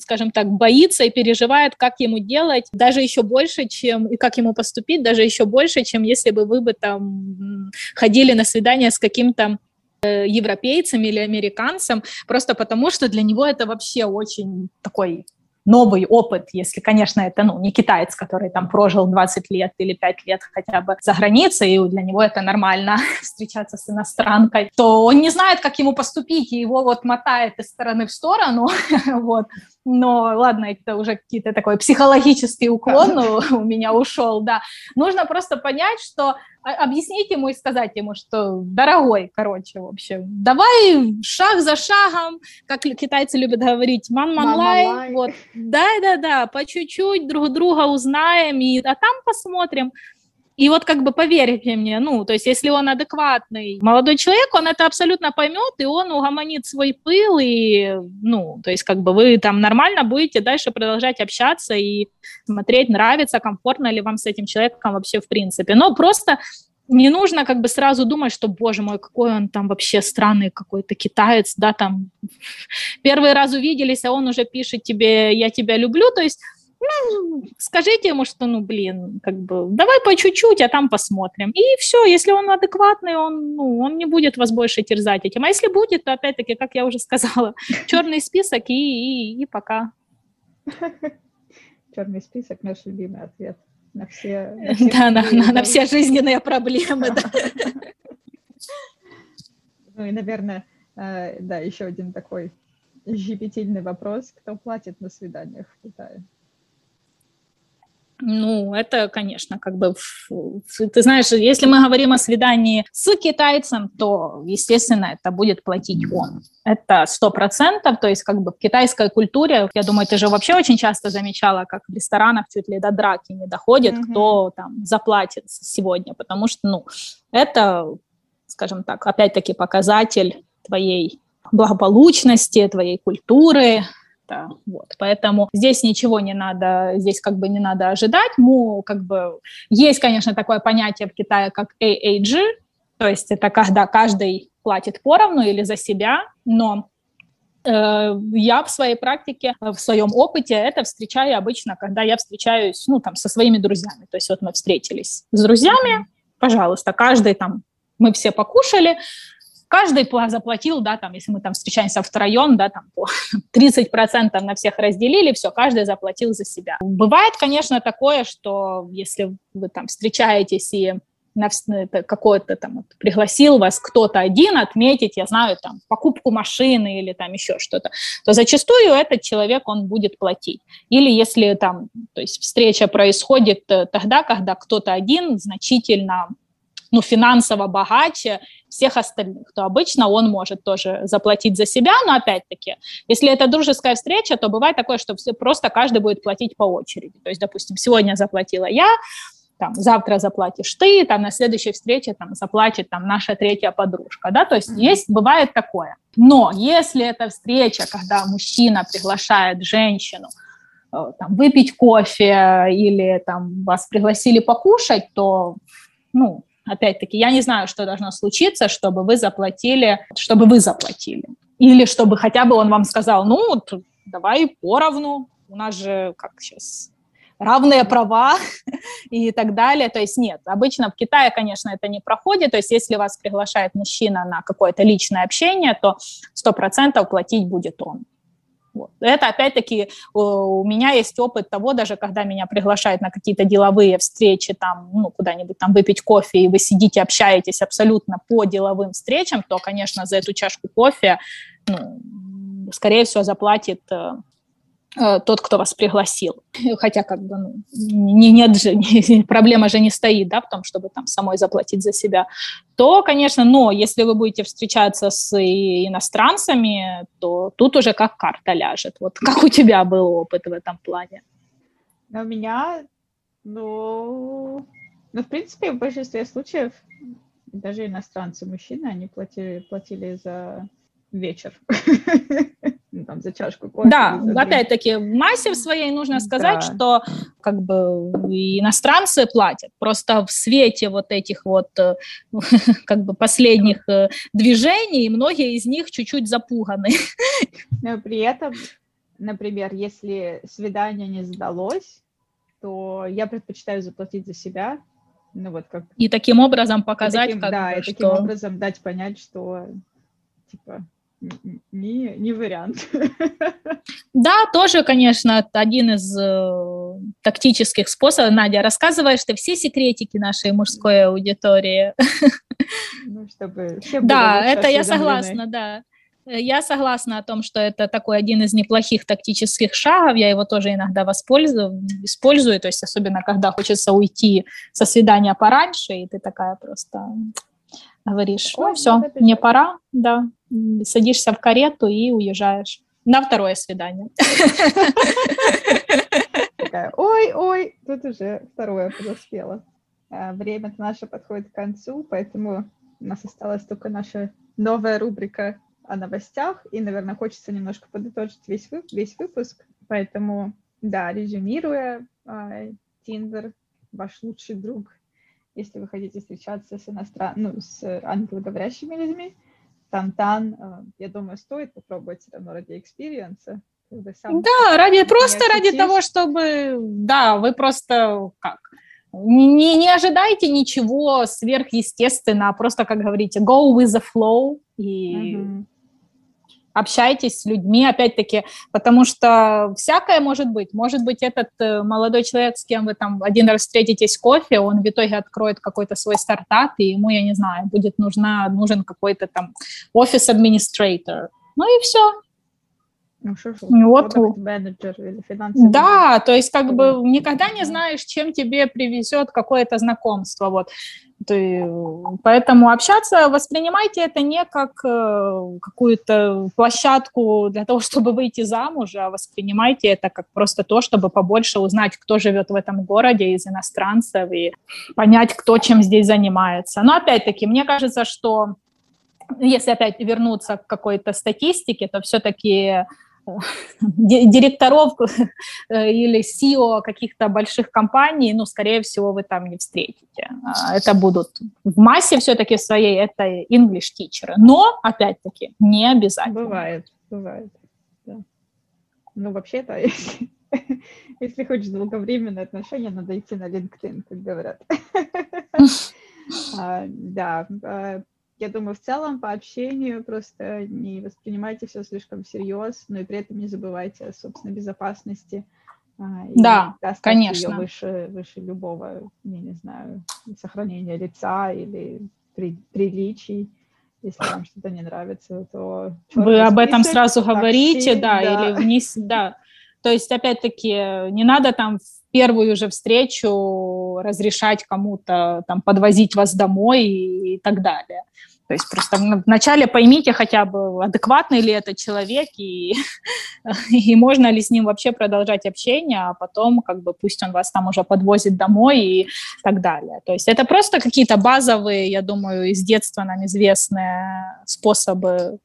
Speaker 1: скажем так, боится и переживает, как ему делать, даже еще больше, чем, и как ему поступить, даже еще больше, чем если бы вы бы там ходили на свидание с каким-то э, европейцем или американцем, просто потому что для него это вообще очень такой новый опыт, если, конечно, это ну, не китаец, который там прожил 20 лет или 5 лет хотя бы за границей, и для него это нормально встречаться с иностранкой, то он не знает, как ему поступить, и его вот мотает из стороны в сторону, вот. Но ладно, это уже какие-то такой психологический уклон у меня ушел, да. Нужно просто понять, что объяснить ему и сказать ему, что дорогой, короче, в общем, давай шаг за шагом, как китайцы любят говорить, ман ман лай, вот, да-да-да, по чуть-чуть друг друга узнаем, и, а там посмотрим. И вот как бы поверьте мне, ну, то есть если он адекватный молодой человек, он это абсолютно поймет, и он угомонит свой пыл, и, ну, то есть как бы вы там нормально будете дальше продолжать общаться и смотреть, нравится, комфортно ли вам с этим человеком вообще в принципе. Но просто не нужно как бы сразу думать, что, боже мой, какой он там вообще странный какой-то китаец, да, там первый раз увиделись, а он уже пишет тебе «я тебя люблю», то есть ну, скажите ему, что, ну, блин, как бы, давай по чуть-чуть, а там посмотрим. И все, если он адекватный, он, ну, он не будет вас больше терзать этим. А если будет, то, опять-таки, как я уже сказала, черный список и, и, и пока.
Speaker 3: Черный список – наш любимый ответ на все...
Speaker 1: На все да, на, на, на все жизненные проблемы, да.
Speaker 3: Ну и, наверное, э, да, еще один такой щепетильный вопрос. Кто платит на свиданиях в Китае?
Speaker 1: Ну, это, конечно, как бы, ты знаешь, если мы говорим о свидании с китайцем, то, естественно, это будет платить он. Это сто процентов, то есть как бы в китайской культуре, я думаю, ты же вообще очень часто замечала, как в ресторанах чуть ли до драки не доходит, mm-hmm. кто там заплатит сегодня, потому что, ну, это, скажем так, опять-таки показатель твоей благополучности, твоей культуры, это. Вот. Поэтому здесь ничего не надо, здесь как бы не надо ожидать. Ну, как бы есть, конечно, такое понятие в Китае, как AAG, то есть это когда каждый платит поровну или за себя, но э, я в своей практике, в своем опыте это встречаю обычно, когда я встречаюсь, ну, там, со своими друзьями. То есть вот мы встретились с друзьями, пожалуйста, каждый там, мы все покушали, каждый заплатил, да, там, если мы там встречаемся втроем, да, там, по 30% на всех разделили, все, каждый заплатил за себя. Бывает, конечно, такое, что если вы там встречаетесь и на какой-то там вот, пригласил вас кто-то один отметить, я знаю, там, покупку машины или там еще что-то, то зачастую этот человек, он будет платить. Или если там, то есть встреча происходит э, тогда, когда кто-то один значительно ну, финансово богаче всех остальных, то обычно он может тоже заплатить за себя, но опять-таки, если это дружеская встреча, то бывает такое, что все, просто каждый будет платить по очереди. То есть, допустим, сегодня заплатила я, там, завтра заплатишь ты, там, на следующей встрече там, заплатит там, наша третья подружка, да, то есть есть, бывает такое. Но если это встреча, когда мужчина приглашает женщину, э, там, выпить кофе или там, вас пригласили покушать, то ну, Опять-таки, я не знаю, что должно случиться, чтобы вы заплатили, чтобы вы заплатили. Или чтобы хотя бы он вам сказал, ну, давай поровну, у нас же, как сейчас, равные права и так далее. То есть нет, обычно в Китае, конечно, это не проходит. То есть если вас приглашает мужчина на какое-то личное общение, то 100% платить будет он. Вот. Это, опять-таки, у меня есть опыт того, даже когда меня приглашают на какие-то деловые встречи, там, ну, куда-нибудь там выпить кофе, и вы сидите, общаетесь абсолютно по деловым встречам, то, конечно, за эту чашку кофе, ну, скорее всего, заплатит э, Э, тот, кто вас пригласил. Хотя как бы ну, не, нет же, не, проблема же не стоит да, в том, чтобы там самой заплатить за себя, то, конечно, но если вы будете встречаться с иностранцами, то тут уже как карта ляжет. Вот как у тебя был опыт в этом плане?
Speaker 3: У меня Ну, ну, в принципе, в большинстве случаев даже иностранцы, мужчины, они платили, платили за вечер. Там, за чашку кофе.
Speaker 1: Да, опять-таки, в массе в своей нужно сказать, да. что как бы иностранцы платят. Просто в свете вот этих вот э, как бы последних э, движений многие из них чуть-чуть запуганы.
Speaker 3: Но при этом, например, если свидание не сдалось, то я предпочитаю заплатить за себя, ну вот как...
Speaker 1: И таким образом показать,
Speaker 3: и таким,
Speaker 1: как
Speaker 3: да,
Speaker 1: бы,
Speaker 3: и таким что... образом дать понять, что типа не, не вариант.
Speaker 1: Да, тоже, конечно, один из э, тактических способов. Надя, рассказываешь ты все секретики нашей мужской аудитории.
Speaker 3: Ну, чтобы все
Speaker 1: Да, это я согласна, да. Я согласна о том, что это такой один из неплохих тактических шагов. Я его тоже иногда воспользую, использую, то есть особенно когда хочется уйти со свидания пораньше, и ты такая просто говоришь, ну все, мне пора, да, садишься в карету и уезжаешь на второе свидание.
Speaker 3: Ой, ой, тут уже второе подоспело. А, время наше подходит к концу, поэтому у нас осталась только наша новая рубрика о новостях, и, наверное, хочется немножко подытожить весь, весь выпуск, поэтому, да, резюмируя, Тиндер ваш лучший друг если вы хотите встречаться с иностран... ну, с англоговорящими людьми, Tantan, э, я думаю, стоит попробовать все равно ради experience а.
Speaker 1: Да, ради, просто ради того, чтобы, да, вы просто как, не, не ожидайте ничего сверхъестественного, просто, как говорите, go with the flow, и uh-huh общайтесь с людьми, опять-таки, потому что всякое может быть. Может быть, этот э, молодой человек, с кем вы там один раз встретитесь кофе, он в итоге откроет какой-то свой стартап, и ему, я не знаю, будет нужна, нужен какой-то там офис-администратор. Ну и все.
Speaker 3: Ну, что, что? Вот. менеджер или финансовый
Speaker 1: Да, то есть как бы никогда не знаешь, чем тебе привезет какое-то знакомство. Вот. Поэтому общаться, воспринимайте это не как э, какую-то площадку для того, чтобы выйти замуж, а воспринимайте это как просто то, чтобы побольше узнать, кто живет в этом городе из иностранцев и понять, кто чем здесь занимается. Но опять-таки, мне кажется, что если опять вернуться к какой-то статистике, то все-таки директоров э, или CEO каких-то больших компаний, ну, скорее всего, вы там не встретите. А, это будут в массе все-таки своей, это English teacher. Но, опять-таки, не обязательно.
Speaker 3: Bывает, бывает. Да. Ну, вообще-то, если, если хочешь долговременные отношения, надо идти на LinkedIn, как говорят. А, да, а, я думаю, в целом по общению просто не воспринимайте все слишком всерьез, но и при этом не забывайте о собственной безопасности.
Speaker 1: А, да, конечно.
Speaker 3: Ее выше, выше любого, я не знаю, сохранения лица или при, приличий. Если вам что-то не нравится, то...
Speaker 1: Вы об этом сразу говорите, да, да, или вниз, да. То есть, опять-таки, не надо там в первую же встречу разрешать кому-то там подвозить вас домой и, и так далее. То есть просто вначале поймите хотя бы, адекватный ли это человек, и, и можно ли с ним вообще продолжать общение, а потом как бы пусть он вас там уже подвозит домой и так далее. То есть это просто какие-то базовые, я думаю, из детства нам известные способы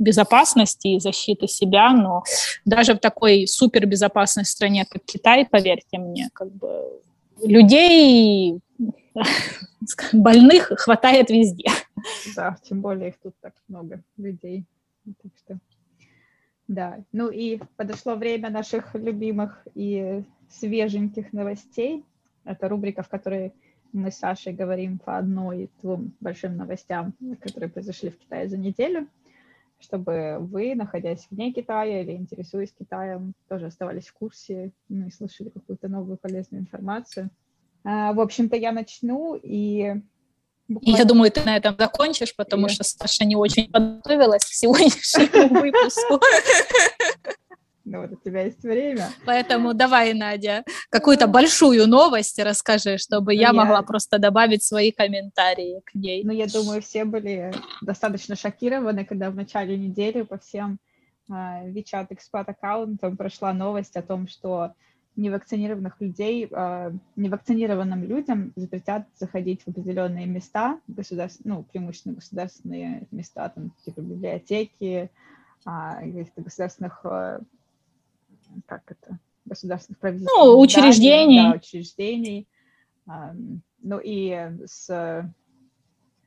Speaker 1: безопасности и защиты себя, но даже в такой супербезопасной стране, как Китай, поверьте мне, как бы людей больных хватает везде.
Speaker 3: Да, тем более их тут так много людей. Так что, да. Ну и подошло время наших любимых и свеженьких новостей. Это рубрика, в которой мы с Сашей говорим по одной двум большим новостям, которые произошли в Китае за неделю, чтобы вы, находясь вне Китая или интересуясь Китаем, тоже оставались в курсе ну, и слышали какую-то новую полезную информацию. А, в общем-то, я начну и...
Speaker 1: Буквально... Я думаю, ты на этом закончишь, потому что Саша не очень подготовилась к сегодняшнему выпуску.
Speaker 3: Ну вот у тебя есть время.
Speaker 1: Поэтому давай, Надя, какую-то большую новость расскажи, чтобы я, могла просто добавить свои комментарии к ней.
Speaker 3: Ну, я думаю, все были достаточно шокированы, когда в начале недели по всем WeChat экспат аккаунтам прошла новость о том, что невакцинированных людей, э, невакцинированным людям запретят заходить в определенные места, государств, ну, преимущественно государственные места, там, типа библиотеки, а, каких-то государственных, э, как это, государственных правительственных
Speaker 1: ну, учреждений.
Speaker 3: Да, учреждений. Ну и с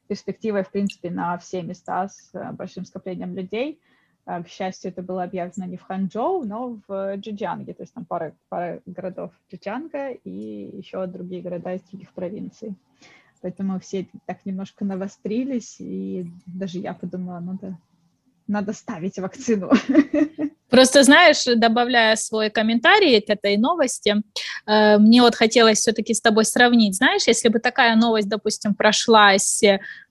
Speaker 3: перспективой, в принципе, на все места с большим скоплением людей – а, к счастью, это было объявлено не в Ханчжоу, но в Джиджанге, то есть там пара, пара городов Джиджанга и еще другие города из других провинций. Поэтому все так немножко навострились, и даже я подумала, надо, надо ставить вакцину.
Speaker 1: Просто, знаешь, добавляя свой комментарий к этой новости, э, мне вот хотелось все-таки с тобой сравнить. Знаешь, если бы такая новость, допустим, прошлась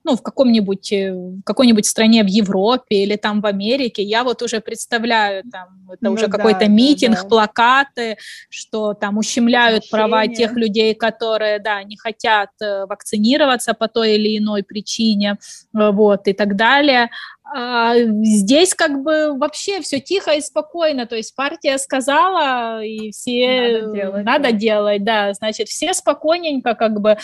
Speaker 1: ну, в каком-нибудь, э, в какой-нибудь стране в Европе или там в Америке, я вот уже представляю, там, это ну, уже да, какой-то митинг, да. плакаты, что там ущемляют Общение. права тех людей, которые, да, не хотят э, вакцинироваться по той или иной причине, вот, и так далее. А здесь как бы вообще все тихо и спокойно, то есть партия сказала, и все надо делать, надо да. делать, да, значит, все спокойненько как бы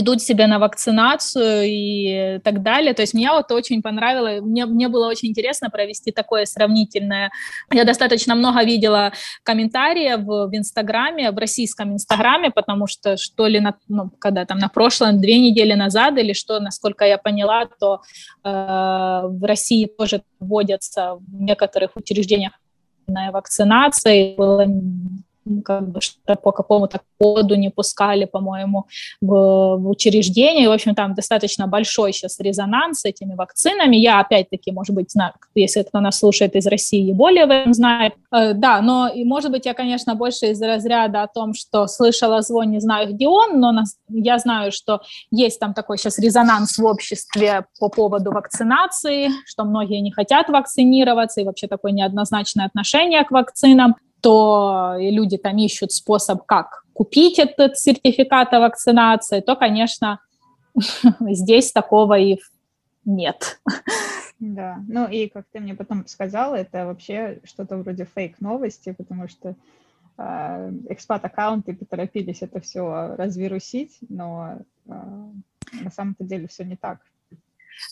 Speaker 1: идут себе на вакцинацию и так далее. То есть мне вот очень понравилось, мне, мне было очень интересно провести такое сравнительное. Я достаточно много видела комментариев в, в Инстаграме, в российском Инстаграме, потому что что ли, на, ну, когда там на прошлом, две недели назад или что, насколько я поняла, то э, в России тоже вводятся в некоторых учреждениях вакцинация, было как бы что по какому-то коду не пускали, по-моему, в, в учреждение. В общем, там достаточно большой сейчас резонанс с этими вакцинами. Я, опять-таки, может быть, знаю, если кто нас слушает из России, более в этом знает. Э, да, но, и, может быть, я, конечно, больше из разряда о том, что слышала звон, не знаю, где он, но нас, я знаю, что есть там такой сейчас резонанс в обществе по поводу вакцинации, что многие не хотят вакцинироваться, и вообще такое неоднозначное отношение к вакцинам то и люди там ищут способ, как купить этот сертификат о вакцинации, то, конечно, здесь такого и нет.
Speaker 3: Да, ну и как ты мне потом сказала, это вообще что-то вроде фейк-новости, потому что э, экспат-аккаунты поторопились это все развирусить, но э, на самом-то деле все не так.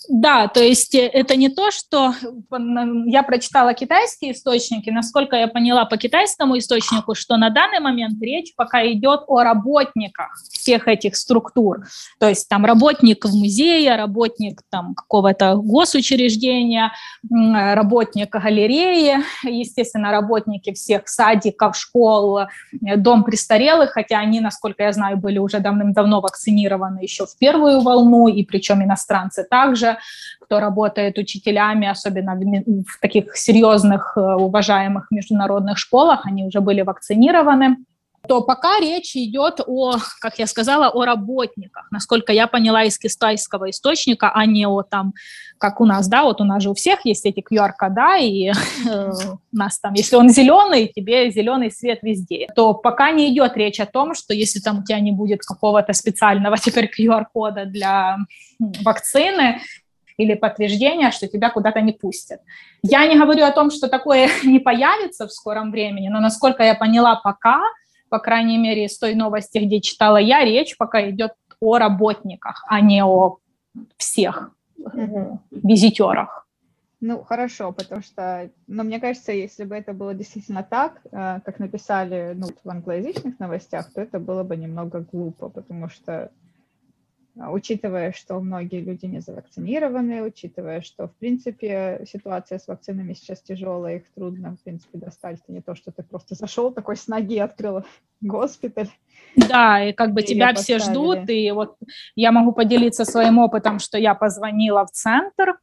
Speaker 1: Да, то есть э, это не то, что я прочитала китайские источники, насколько я поняла по китайскому источнику, что на данный момент речь пока идет о работниках всех этих структур. То есть там работник в музее, работник там какого-то госучреждения, работник галереи, естественно, работники всех садиков, школ, э, дом престарелых, хотя они, насколько я знаю, были уже давным-давно вакцинированы еще в первую волну, и причем иностранцы также кто работает учителями, особенно в, в таких серьезных, э, уважаемых международных школах, они уже были вакцинированы то пока речь идет о, как я сказала, о работниках, насколько я поняла из китайского источника, а не о там, как у нас, да, вот у нас же у всех есть эти QR-кода, и э, у нас там, если он зеленый, тебе зеленый свет везде, то пока не идет речь о том, что если там у тебя не будет какого-то специального теперь QR-кода для вакцины, или подтверждения, что тебя куда-то не пустят. Я не говорю о том, что такое не появится в скором времени, но насколько я поняла, пока, по крайней мере, из той новости, где читала я, речь пока идет о работниках, а не о всех mm-hmm. визитерах.
Speaker 3: Ну, хорошо, потому что, но мне кажется, если бы это было действительно так, э, как написали ну, в англоязычных новостях, то это было бы немного глупо, потому что учитывая, что многие люди не завакцинированы, учитывая, что, в принципе, ситуация с вакцинами сейчас тяжелая, их трудно, в принципе, достать. Это не то, что ты просто зашел такой с ноги, открыл госпиталь.
Speaker 1: Да, и как бы и тебя все ждут, и вот я могу поделиться своим опытом, что я позвонила в центр,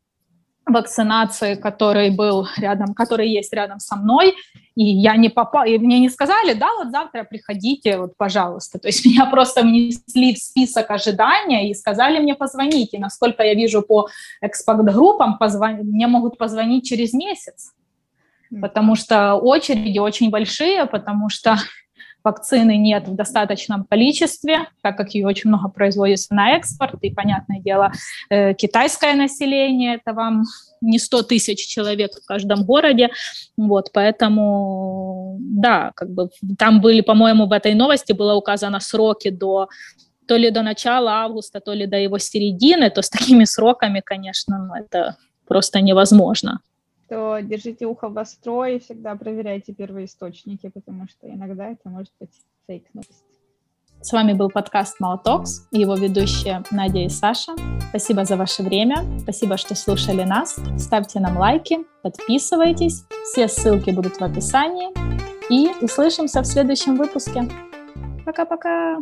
Speaker 1: вакцинации, который был рядом, который есть рядом со мной, и я не попала, и мне не сказали, да, вот завтра приходите, вот, пожалуйста. То есть меня просто внесли в список ожидания и сказали мне позвонить. И насколько я вижу по экспорт-группам, позвон... мне могут позвонить через месяц, потому что очереди очень большие, потому что вакцины нет в достаточном количестве, так как ее очень много производится на экспорт, и, понятное дело, э, китайское население, это вам не 100 тысяч человек в каждом городе, вот, поэтому да, как бы там были, по-моему, в этой новости было указано сроки до то ли до начала августа, то ли до его середины, то с такими сроками, конечно, ну, это просто невозможно.
Speaker 3: То держите ухо востро и всегда проверяйте первые источники, потому что иногда это может быть фейк-новость.
Speaker 1: С вами был подкаст Малотокс и его ведущие Надя и Саша. Спасибо за ваше время, спасибо, что слушали нас. Ставьте нам лайки, подписывайтесь. Все ссылки будут в описании. И услышимся в следующем выпуске. Пока-пока!